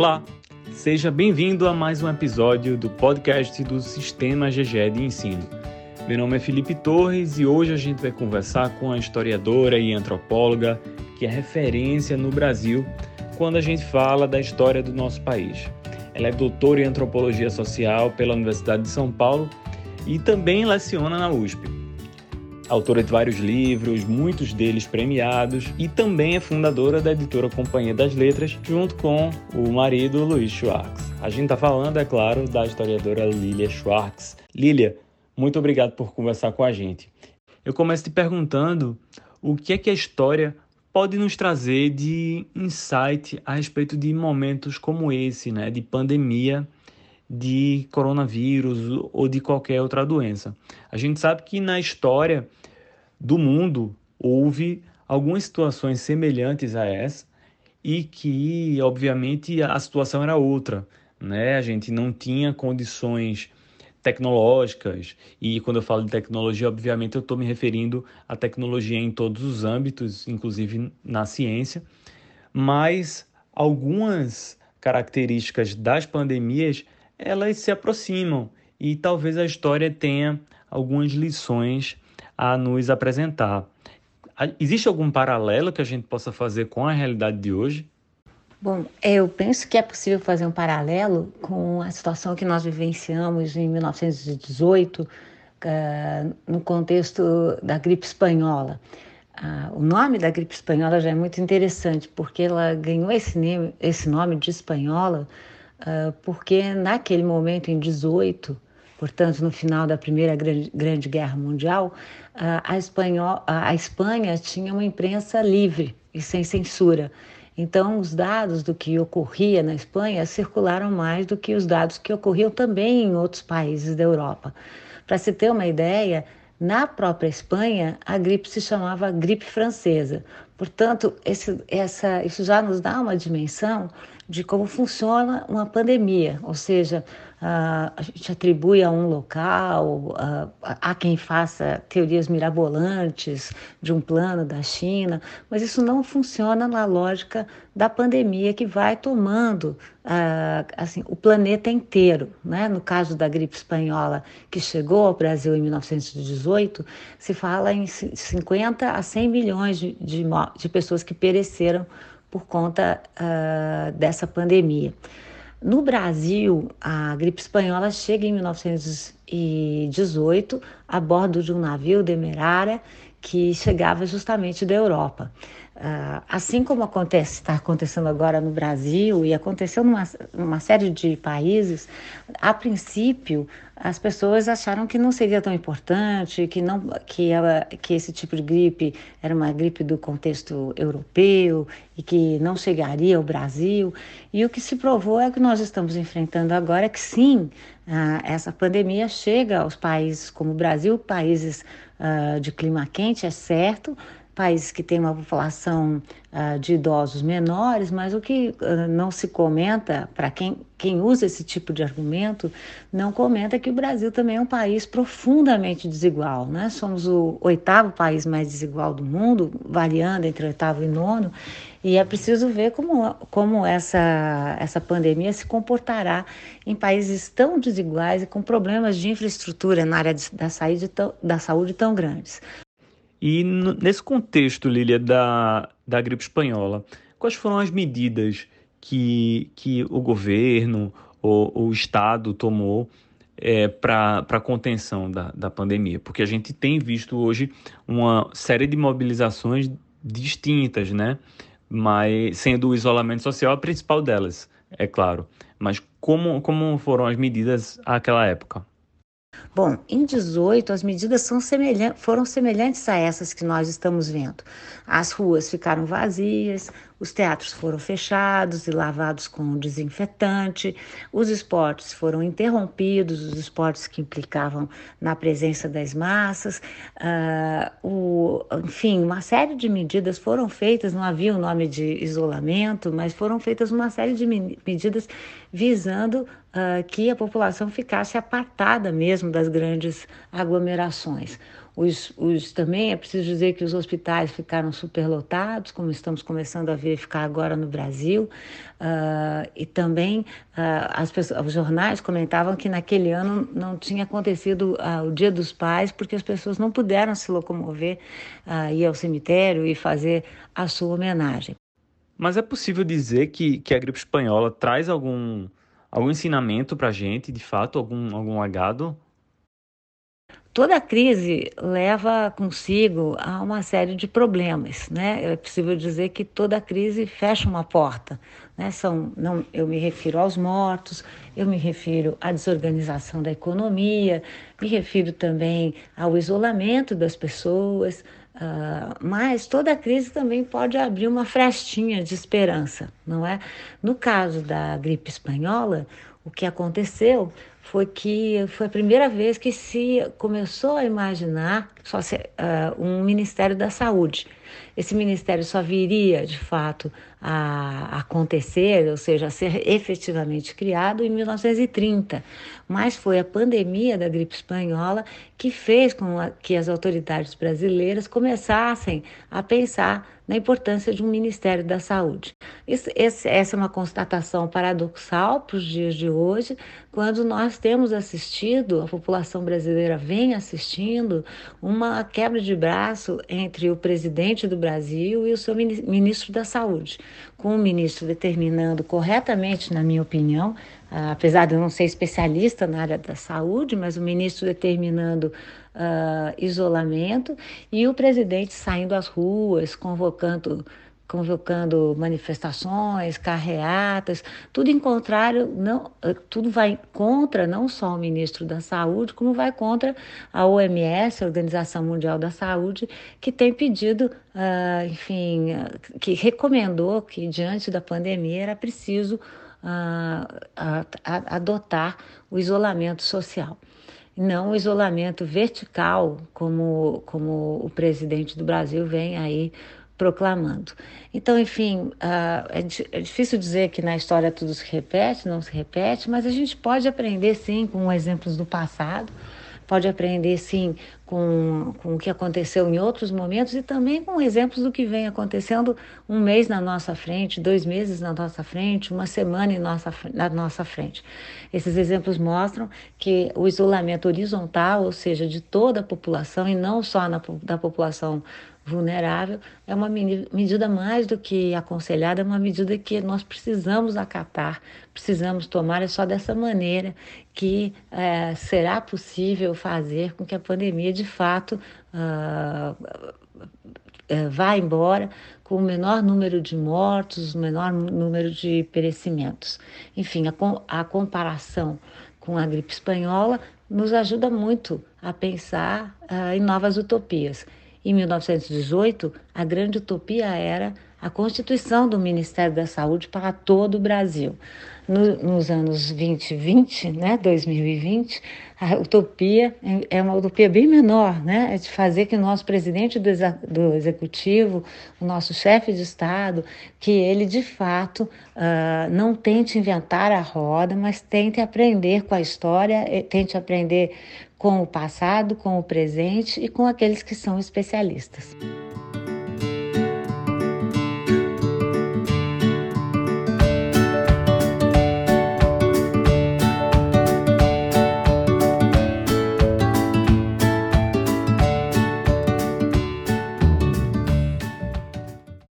Olá, seja bem-vindo a mais um episódio do podcast do Sistema GGE de Ensino. Meu nome é Felipe Torres e hoje a gente vai conversar com a historiadora e antropóloga que é referência no Brasil quando a gente fala da história do nosso país. Ela é doutora em antropologia social pela Universidade de São Paulo e também leciona na USP autora de vários livros, muitos deles premiados, e também é fundadora da editora Companhia das Letras, junto com o marido Luiz Schwartz. A gente está falando, é claro, da historiadora Lilia Schwartz. Lilia, muito obrigado por conversar com a gente. Eu começo te perguntando o que é que a história pode nos trazer de insight a respeito de momentos como esse, né, de pandemia de coronavírus ou de qualquer outra doença. A gente sabe que na história do mundo houve algumas situações semelhantes a essa e que, obviamente, a situação era outra. Né? A gente não tinha condições tecnológicas, e quando eu falo de tecnologia, obviamente eu estou me referindo à tecnologia em todos os âmbitos, inclusive na ciência, mas algumas características das pandemias elas se aproximam e talvez a história tenha algumas lições a nos apresentar. Existe algum paralelo que a gente possa fazer com a realidade de hoje? Bom, eu penso que é possível fazer um paralelo com a situação que nós vivenciamos em 1918, eh, no contexto da gripe espanhola. Ah, o nome da gripe espanhola já é muito interessante, porque ela ganhou esse nome, esse nome de espanhola, ah, porque naquele momento, em 18, portanto, no final da Primeira Grande Guerra Mundial, a, Espanhol, a Espanha tinha uma imprensa livre e sem censura. Então, os dados do que ocorria na Espanha circularam mais do que os dados que ocorriam também em outros países da Europa. Para se ter uma ideia, na própria Espanha, a gripe se chamava gripe francesa. Portanto, esse, essa, isso já nos dá uma dimensão de como funciona uma pandemia, ou seja, a gente atribui a um local, a quem faça teorias mirabolantes de um plano da China, mas isso não funciona na lógica da pandemia que vai tomando assim, o planeta inteiro. Né? No caso da gripe espanhola, que chegou ao Brasil em 1918, se fala em 50 a 100 milhões de, de, de pessoas que pereceram por conta uh, dessa pandemia. No Brasil, a gripe espanhola chega em 1918 a bordo de um navio Demerara que chegava justamente da Europa. Uh, assim como acontece, está acontecendo agora no Brasil e aconteceu numa, numa série de países, a princípio as pessoas acharam que não seria tão importante, que, não, que, ela, que esse tipo de gripe era uma gripe do contexto europeu e que não chegaria ao Brasil. E o que se provou é que nós estamos enfrentando agora, que sim, uh, essa pandemia chega aos países como o Brasil, países uh, de clima quente, é certo, países que têm uma população uh, de idosos menores, mas o que uh, não se comenta, para quem, quem usa esse tipo de argumento, não comenta que o Brasil também é um país profundamente desigual. Né? Somos o oitavo país mais desigual do mundo, variando entre oitavo e nono, e é preciso ver como, como essa, essa pandemia se comportará em países tão desiguais e com problemas de infraestrutura na área de, da, saúde tão, da saúde tão grandes. E nesse contexto, Lília, da, da gripe espanhola, quais foram as medidas que, que o governo ou o Estado tomou é, para a contenção da, da pandemia? Porque a gente tem visto hoje uma série de mobilizações distintas, né? Mas sendo o isolamento social a principal delas, é claro. Mas como, como foram as medidas àquela época? Bom, em 18 as medidas foram semelhantes a essas que nós estamos vendo. As ruas ficaram vazias, os teatros foram fechados e lavados com desinfetante, os esportes foram interrompidos, os esportes que implicavam na presença das massas, uh, o, enfim, uma série de medidas foram feitas, não havia o nome de isolamento, mas foram feitas uma série de medidas visando uh, que a população ficasse apartada mesmo das grandes aglomerações. Os, os, também é preciso dizer que os hospitais ficaram superlotados, como estamos começando a verificar agora no Brasil. Uh, e também uh, as pessoas, os jornais comentavam que naquele ano não tinha acontecido uh, o Dia dos Pais, porque as pessoas não puderam se locomover, ir ao cemitério e fazer a sua homenagem. Mas é possível dizer que, que a gripe espanhola traz algum, algum ensinamento para a gente, de fato, algum, algum legado Toda crise leva consigo a uma série de problemas, né? É possível dizer que toda crise fecha uma porta, né? São, não, eu me refiro aos mortos, eu me refiro à desorganização da economia, me refiro também ao isolamento das pessoas, uh, mas toda crise também pode abrir uma frestinha de esperança, não é? No caso da gripe espanhola, o que aconteceu foi que foi a primeira vez que se começou a imaginar só se, uh, um Ministério da Saúde. Esse ministério só viria, de fato, a acontecer, ou seja, a ser efetivamente criado em 1930. Mas foi a pandemia da gripe espanhola que fez com que as autoridades brasileiras começassem a pensar na importância de um Ministério da Saúde. Isso, essa é uma constatação paradoxal para os dias de hoje, quando nós temos assistido, a população brasileira vem assistindo, uma quebra de braço entre o presidente do Brasil e o seu ministro da Saúde, com o ministro determinando corretamente, na minha opinião, apesar de eu não ser especialista na área da saúde, mas o ministro determinando uh, isolamento e o presidente saindo às ruas, convocando convocando manifestações, carreatas, tudo em contrário, não, tudo vai contra não só o ministro da Saúde, como vai contra a OMS, a Organização Mundial da Saúde, que tem pedido, uh, enfim, que recomendou que diante da pandemia era preciso uh, adotar o isolamento social. Não o isolamento vertical, como, como o presidente do Brasil vem aí proclamando. Então, enfim, é, é, difícil dizer que na história tudo se repete, não se repete, mas a gente pode aprender sim com exemplos do passado, pode aprender sim com, com o que aconteceu em outros momentos e também com exemplos do que vem acontecendo um mês na nossa frente, dois meses na nossa frente, uma semana em nossa, na nossa frente. Esses exemplos mostram que o isolamento horizontal, ou seja, de toda a população e não só na, da população vulnerável, é uma medida mais do que aconselhada, é uma medida que nós precisamos acatar, precisamos tomar. É só dessa maneira que é, será possível fazer com que a pandemia, de fato, uh, vá embora com o menor número de mortos, o menor número de perecimentos. Enfim, a, a comparação com a gripe espanhola nos ajuda muito a pensar uh, em novas utopias. Em 1918, a grande utopia era a constituição do Ministério da Saúde para todo o Brasil. No, nos anos 2020, né, 2020, a utopia é uma utopia bem menor, né? É de fazer que o nosso presidente do, do executivo, o nosso chefe de Estado, que ele de fato uh, não tente inventar a roda, mas tente aprender com a história, tente aprender com o passado, com o presente e com aqueles que são especialistas.